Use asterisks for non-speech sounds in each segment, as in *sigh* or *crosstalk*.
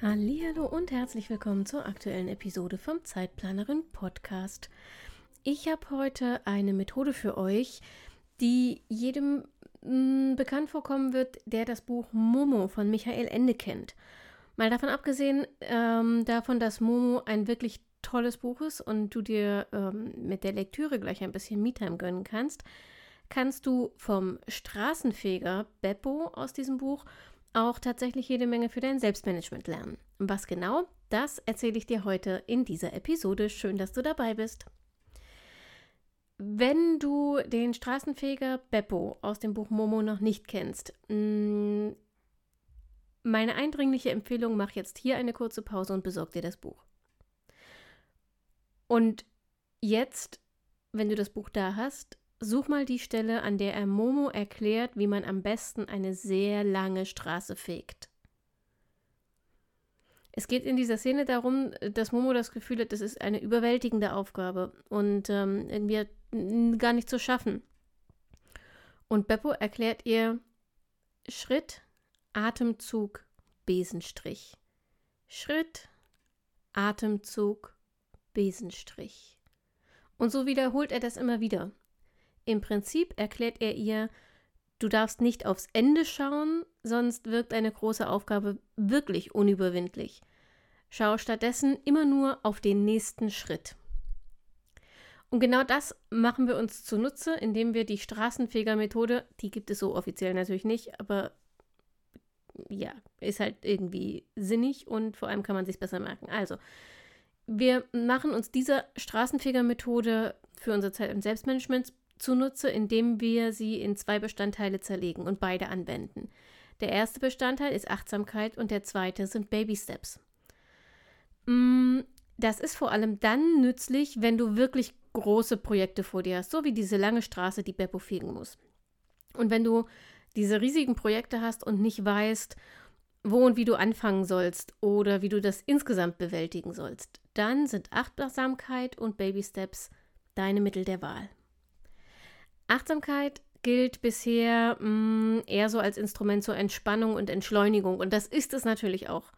Hallo und herzlich willkommen zur aktuellen Episode vom Zeitplanerin Podcast. Ich habe heute eine Methode für euch, die jedem mh, mm, bekannt vorkommen wird, der das Buch Momo von Michael Ende kennt. Mal davon abgesehen, ähm, davon, dass Momo ein wirklich tolles Buch ist und du dir ähm, mit der Lektüre gleich ein bisschen Me-Time gönnen kannst, kannst du vom Straßenfeger Beppo aus diesem Buch auch tatsächlich jede Menge für dein Selbstmanagement lernen. Was genau, das erzähle ich dir heute in dieser Episode. Schön, dass du dabei bist. Wenn du den Straßenfeger Beppo aus dem Buch Momo noch nicht kennst, mm, meine eindringliche Empfehlung, mach jetzt hier eine kurze Pause und besorg dir das Buch. Und jetzt, wenn du das Buch da hast, Such mal die Stelle, an der er Momo erklärt, wie man am besten eine sehr lange Straße fegt. Es geht in dieser Szene darum, dass Momo das Gefühl hat, das ist eine überwältigende Aufgabe und ähm, irgendwie gar nicht zu schaffen. Und Beppo erklärt ihr Schritt, Atemzug, Besenstrich. Schritt, Atemzug, Besenstrich. Und so wiederholt er das immer wieder. Im Prinzip erklärt er ihr, du darfst nicht aufs Ende schauen, sonst wirkt eine große Aufgabe wirklich unüberwindlich. Schau stattdessen immer nur auf den nächsten Schritt. Und genau das machen wir uns zunutze, indem wir die Straßenfeger-Methode, die gibt es so offiziell natürlich nicht, aber ja, ist halt irgendwie sinnig und vor allem kann man sich besser merken. Also, wir machen uns diese Straßenfeger-Methode für unsere Zeit- und Selbstmanagement zunutze, indem wir sie in zwei Bestandteile zerlegen und beide anwenden. Der erste Bestandteil ist Achtsamkeit und der zweite sind Baby Steps. Mm, das ist vor allem dann nützlich, wenn du wirklich große Projekte vor dir hast, so wie diese lange Straße, die Beppo fegen muss. Und wenn du diese riesigen Projekte hast und nicht weißt, wo und wie du anfangen sollst oder wie du das insgesamt bewältigen sollst, dann sind Achtsamkeit und Baby Steps deine Mittel der Wahl. Achtsamkeit gilt bisher mh, mm, eher so als Instrument zur Entspannung und Entschleunigung und das ist es natürlich auch.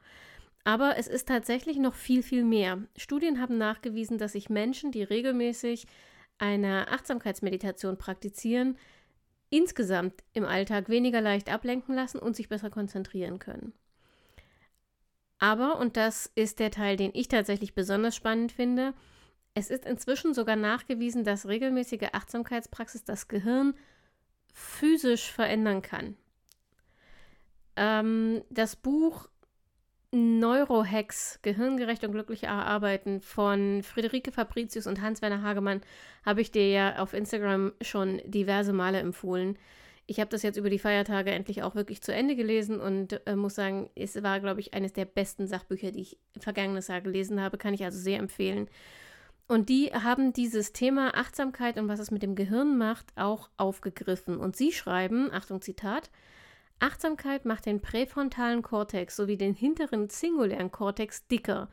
Aber es ist tatsächlich noch viel, viel mehr. Studien haben nachgewiesen, dass sich Menschen, die regelmäßig eine Achtsamkeitsmeditation praktizieren, insgesamt im Alltag weniger leicht ablenken lassen und sich besser konzentrieren können. Aber, und das ist der Teil, den ich tatsächlich besonders spannend finde, es ist inzwischen sogar nachgewiesen, dass regelmäßige Achtsamkeitspraxis das Gehirn physisch verändern kann. Ähm, das Buch Neurohacks, gehirngerecht und glücklich Arbeiten von Friederike Fabricius und Hans-Werner Hagemann habe ich dir ja auf Instagram schon diverse Male empfohlen. Ich habe das jetzt über die Feiertage endlich auch wirklich zu Ende gelesen und äh, muss sagen, es war, glaube ich, eines der besten Sachbücher, die ich im vergangenen Jahr gelesen habe. Kann ich also sehr empfehlen. Und die haben dieses Thema Achtsamkeit und was es mit dem Gehirn macht, auch aufgegriffen. Und sie schreiben, Achtung Zitat, Achtsamkeit macht den präfrontalen Kortex sowie den hinteren singulären Kortex dicker.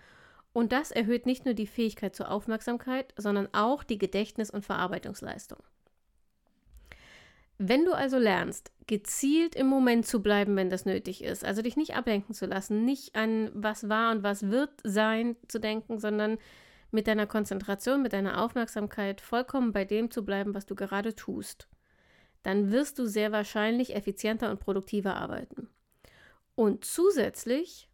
Und das erhöht nicht nur die Fähigkeit zur Aufmerksamkeit, sondern auch die Gedächtnis- und Verarbeitungsleistung. Wenn du also lernst, gezielt im Moment zu bleiben, wenn das nötig ist, also dich nicht ablenken zu lassen, nicht an was war und was wird sein zu denken, sondern mit deiner Konzentration, mit deiner Aufmerksamkeit vollkommen bei dem zu bleiben, was du gerade tust, dann wirst du sehr wahrscheinlich effizienter und produktiver arbeiten. Und zusätzlich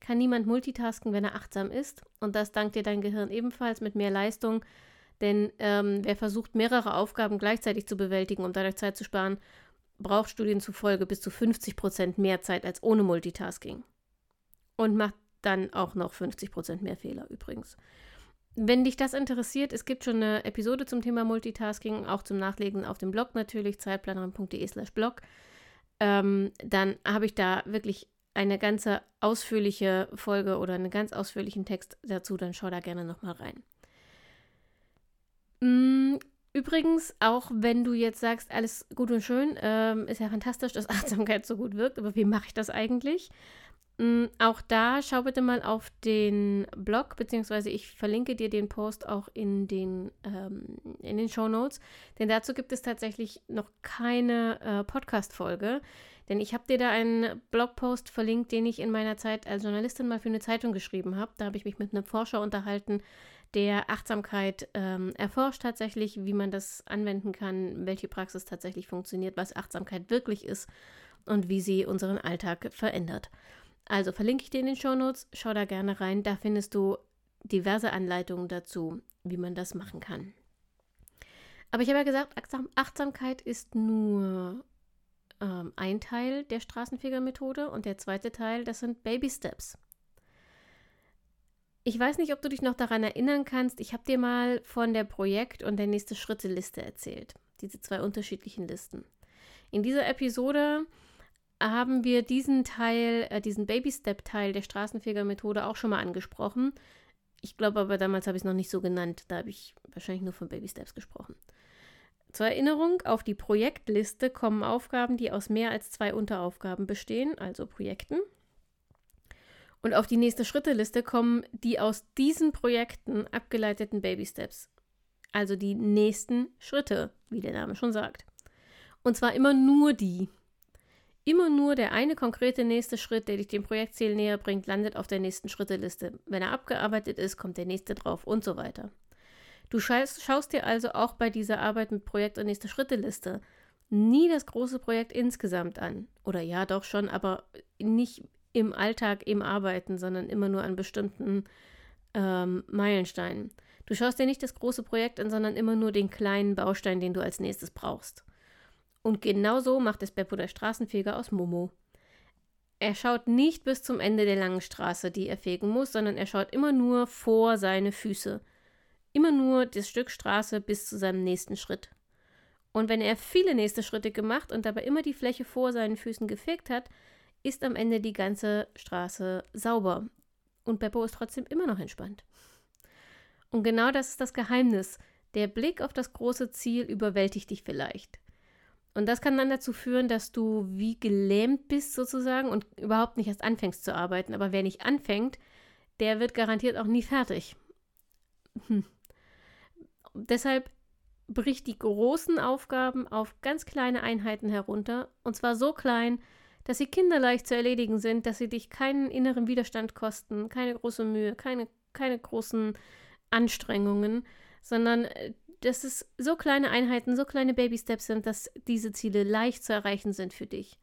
kann niemand multitasken, wenn er achtsam ist. Und das dankt dir dein Gehirn ebenfalls mit mehr Leistung. Denn ähm, wer versucht, mehrere Aufgaben gleichzeitig zu bewältigen, um dadurch Zeit zu sparen, braucht Studien zufolge bis zu 50 Prozent mehr Zeit als ohne Multitasking. Und macht dann auch noch 50 Prozent mehr Fehler übrigens. Wenn dich das interessiert, es gibt schon eine Episode zum Thema Multitasking, auch zum Nachlesen auf dem Blog natürlich, zeitplanerin.de slash blog. Ähm, dann habe ich da wirklich eine ganze ausführliche Folge oder einen ganz ausführlichen Text dazu, dann schau da gerne nochmal rein. Mm, übrigens, auch wenn du jetzt sagst, alles gut und schön, ähm, ist ja fantastisch, dass *laughs* Achtsamkeit so gut wirkt, aber wie mache ich das eigentlich? Mm, auch da schau bitte mal auf den Blog, beziehungsweise ich verlinke dir den Post auch in den, ähm, in den Show Notes, denn dazu gibt es tatsächlich noch keine äh, Podcast-Folge. Denn ich habe dir da einen Blogpost verlinkt, den ich in meiner Zeit als Journalistin mal für eine Zeitung geschrieben habe. Da habe ich mich mit einem Forscher unterhalten, der Achtsamkeit ähm, erforscht tatsächlich, wie man das anwenden kann, welche Praxis tatsächlich funktioniert, was Achtsamkeit wirklich ist und wie sie unseren Alltag verändert. Also verlinke ich dir in den Shownotes, schau da gerne rein, da findest du diverse Anleitungen dazu, wie man das machen kann. Aber ich habe ja gesagt, Achtsamkeit ist nur ähm, ein Teil der Straßenfeger-Methode und der zweite Teil, das sind Baby Steps. Ich weiß nicht, ob du dich noch daran erinnern kannst. Ich habe dir mal von der Projekt- und der nächste Schritte-Liste erzählt. Diese zwei unterschiedlichen Listen. In dieser Episode haben wir diesen Teil, äh, diesen Baby-Step-Teil der Straßenfeger-Methode auch schon mal angesprochen. Ich glaube aber, damals habe ich es noch nicht so genannt. Da habe ich wahrscheinlich nur von Baby Steps gesprochen. Zur Erinnerung, auf die Projektliste kommen Aufgaben, die aus mehr als zwei Unteraufgaben bestehen, also Projekten. Und auf die nächste Schritteliste kommen die aus diesen Projekten abgeleiteten Baby Steps, also die nächsten Schritte, wie der Name schon sagt. Und zwar immer nur die. Immer nur der eine konkrete nächste Schritt, der dich dem Projektziel näher bringt, landet auf der nächsten Schritteliste. Wenn er abgearbeitet ist, kommt der nächste drauf und so weiter. Du schaust, dir also auch bei dieser Arbeit mit Projekt- und nächste Schritte-Liste nie das große Projekt insgesamt an. Oder ja, doch schon, aber nicht im Alltag, im Arbeiten, sondern immer nur an bestimmten ähm, Meilensteinen. Du schaust dir nicht das große Projekt an, sondern immer nur den kleinen Baustein, den du als nächstes brauchst. Und genau so macht es Beppo der Straßenfeger aus Momo. Er schaut nicht bis zum Ende der langen Straße, die er fegen muss, sondern er schaut immer nur vor seine Füße immer nur das Stück Straße bis zu seinem nächsten Schritt. Und wenn er viele nächste Schritte gemacht und dabei immer die Fläche vor seinen Füßen gefegt hat, ist am Ende die ganze Straße sauber. Und Beppo ist trotzdem immer noch entspannt. Und genau das ist das Geheimnis. Der Blick auf das große Ziel überwältigt dich vielleicht. Und das kann dann dazu führen, dass du wie gelähmt bist sozusagen und überhaupt nicht erst anfängst zu arbeiten. Aber wer nicht anfängt, der wird garantiert auch nie fertig. Hm deshalb bricht die großen Aufgaben auf ganz kleine Einheiten herunter, und zwar so klein, dass sie kinderleicht zu erledigen sind, dass sie dich keinen inneren Widerstand kosten, keine große Mühe, keine, keine großen Anstrengungen, sondern äh, dass es so kleine Einheiten, so kleine Baby-Steps sind, dass diese Ziele leicht zu erreichen sind für dich.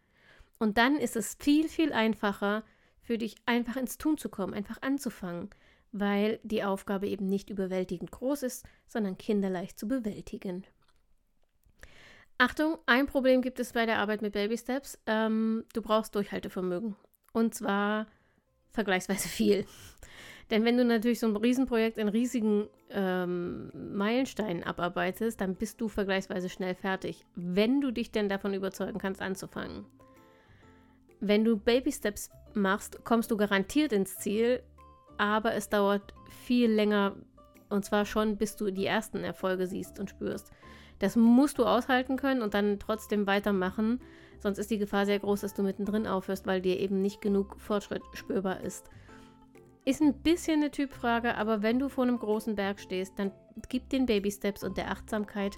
Und dann ist es viel, viel einfacher für dich, einfach ins Tun zu kommen, einfach anzufangen weil die Aufgabe eben nicht überwältigend groß ist, sondern kinderleicht zu bewältigen. Achtung, ein Problem gibt es bei der Arbeit mit Baby Steps. Ähm, du brauchst Durchhaltevermögen. Und zwar vergleichsweise viel. Denn wenn du natürlich so ein Riesenprojekt in riesigen ähm, Meilensteinen abarbeitest, dann bist du vergleichsweise schnell fertig, wenn du dich denn davon überzeugen kannst, anzufangen. Wenn du Baby Steps machst, kommst du garantiert ins Ziel, aber es dauert viel länger und zwar schon, bis du die ersten Erfolge siehst und spürst. Das musst du aushalten können und dann trotzdem weitermachen, sonst ist die Gefahr sehr groß, dass du mittendrin aufhörst, weil dir eben nicht genug Fortschritt spürbar ist. Ist ein bisschen eine Typfrage, aber wenn du vor einem großen Berg stehst, dann gib den Baby Steps und der Achtsamkeit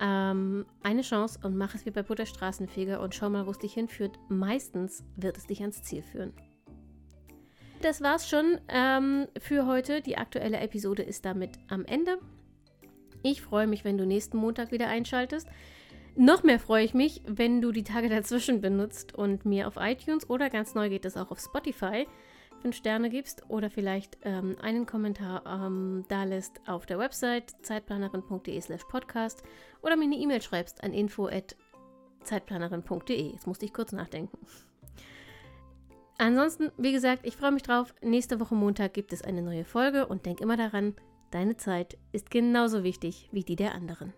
ähm, eine Chance und mach es wie bei Butter Straßenfeger und schau mal, wo es dich hinführt. Meistens wird es dich ans Ziel führen. Das war's schon ähm, für heute. Die aktuelle Episode ist damit am Ende. Ich freue mich, wenn du nächsten Montag wieder einschaltest. Noch mehr freue ich mich, wenn du die Tage dazwischen benutzt und mir auf iTunes oder ganz neu geht es auch auf Spotify fünf Sterne gibst oder vielleicht ähm, einen Kommentar ähm, da lässt auf der Website zeitplanerin.de slash podcast oder mir eine E-Mail schreibst an info@zeitplanerin.de. Jetzt musste ich kurz nachdenken. Ansonsten, wie gesagt, ich freue mich drauf. Nächste Woche Montag gibt es eine neue Folge und denk immer daran, deine Zeit ist genauso wichtig wie die der anderen.